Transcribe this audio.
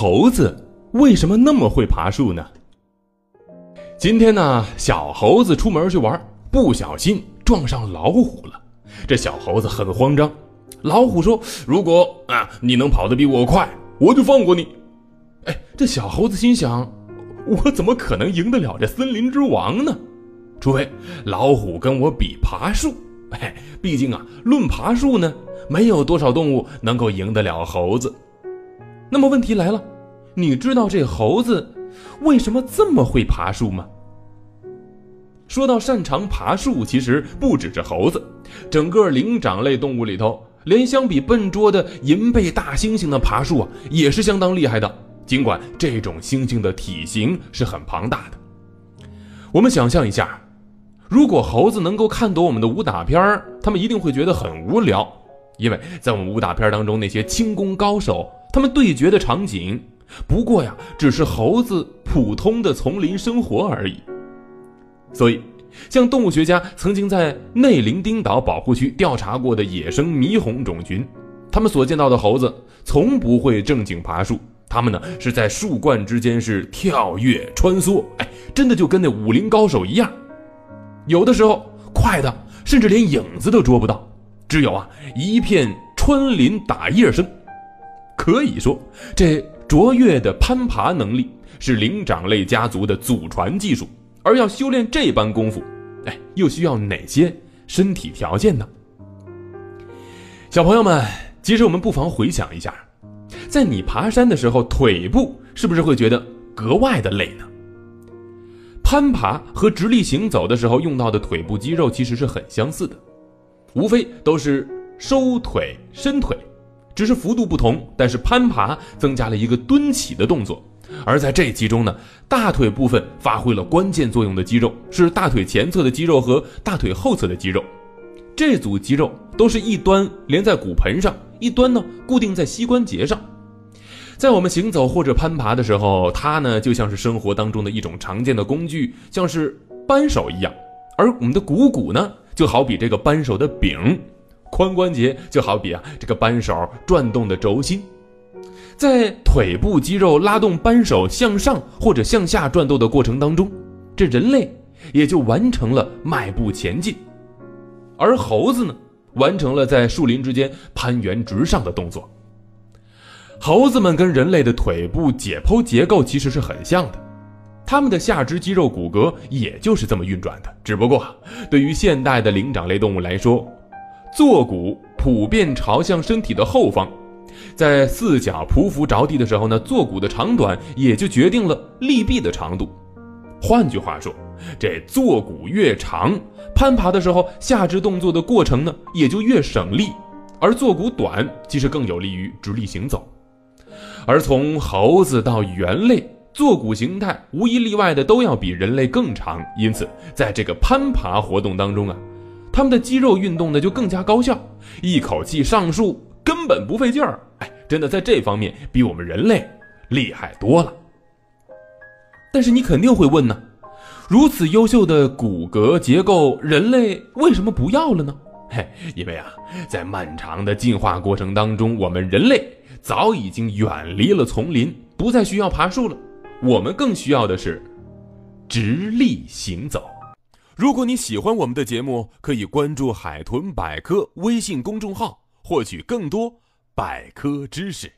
猴子为什么那么会爬树呢？今天呢，小猴子出门去玩，不小心撞上老虎了。这小猴子很慌张。老虎说：“如果啊你能跑得比我快，我就放过你。”哎，这小猴子心想：“我怎么可能赢得了这森林之王呢？除非老虎跟我比爬树。哎，毕竟啊，论爬树呢，没有多少动物能够赢得了猴子。”那么问题来了，你知道这猴子为什么这么会爬树吗？说到擅长爬树，其实不只是猴子，整个灵长类动物里头，连相比笨拙的银背大猩猩的爬树啊，也是相当厉害的。尽管这种猩猩的体型是很庞大的，我们想象一下，如果猴子能够看懂我们的武打片儿，他们一定会觉得很无聊，因为在我们武打片当中，那些轻功高手。他们对决的场景，不过呀，只是猴子普通的丛林生活而已。所以，像动物学家曾经在内林丁岛保护区调查过的野生猕猴种群，他们所见到的猴子从不会正经爬树，他们呢是在树冠之间是跳跃穿梭，哎，真的就跟那武林高手一样。有的时候快的甚至连影子都捉不到，只有啊一片穿林打叶声。可以说，这卓越的攀爬能力是灵长类家族的祖传技术。而要修炼这般功夫，哎，又需要哪些身体条件呢？小朋友们，其实我们不妨回想一下，在你爬山的时候，腿部是不是会觉得格外的累呢？攀爬和直立行走的时候用到的腿部肌肉其实是很相似的，无非都是收腿、伸腿。只是幅度不同，但是攀爬增加了一个蹲起的动作，而在这其中呢，大腿部分发挥了关键作用的肌肉是大腿前侧的肌肉和大腿后侧的肌肉，这组肌肉都是一端连在骨盆上，一端呢固定在膝关节上，在我们行走或者攀爬的时候，它呢就像是生活当中的一种常见的工具，像是扳手一样，而我们的股骨呢就好比这个扳手的柄。髋关节就好比啊，这个扳手转动的轴心，在腿部肌肉拉动扳手向上或者向下转动的过程当中，这人类也就完成了迈步前进，而猴子呢，完成了在树林之间攀援直上的动作。猴子们跟人类的腿部解剖结构其实是很像的，它们的下肢肌肉骨骼也就是这么运转的，只不过对于现代的灵长类动物来说。坐骨普遍朝向身体的后方，在四脚匍匐着地的时候呢，坐骨的长短也就决定了立臂的长度。换句话说，这坐骨越长，攀爬的时候下肢动作的过程呢也就越省力；而坐骨短，其实更有利于直立行走。而从猴子到猿类，坐骨形态无一例外的都要比人类更长，因此在这个攀爬活动当中啊。他们的肌肉运动呢就更加高效，一口气上树根本不费劲儿。哎，真的在这方面比我们人类厉害多了。但是你肯定会问呢，如此优秀的骨骼结构，人类为什么不要了呢？嘿，因为啊，在漫长的进化过程当中，我们人类早已经远离了丛林，不再需要爬树了。我们更需要的是直立行走。如果你喜欢我们的节目，可以关注“海豚百科”微信公众号，获取更多百科知识。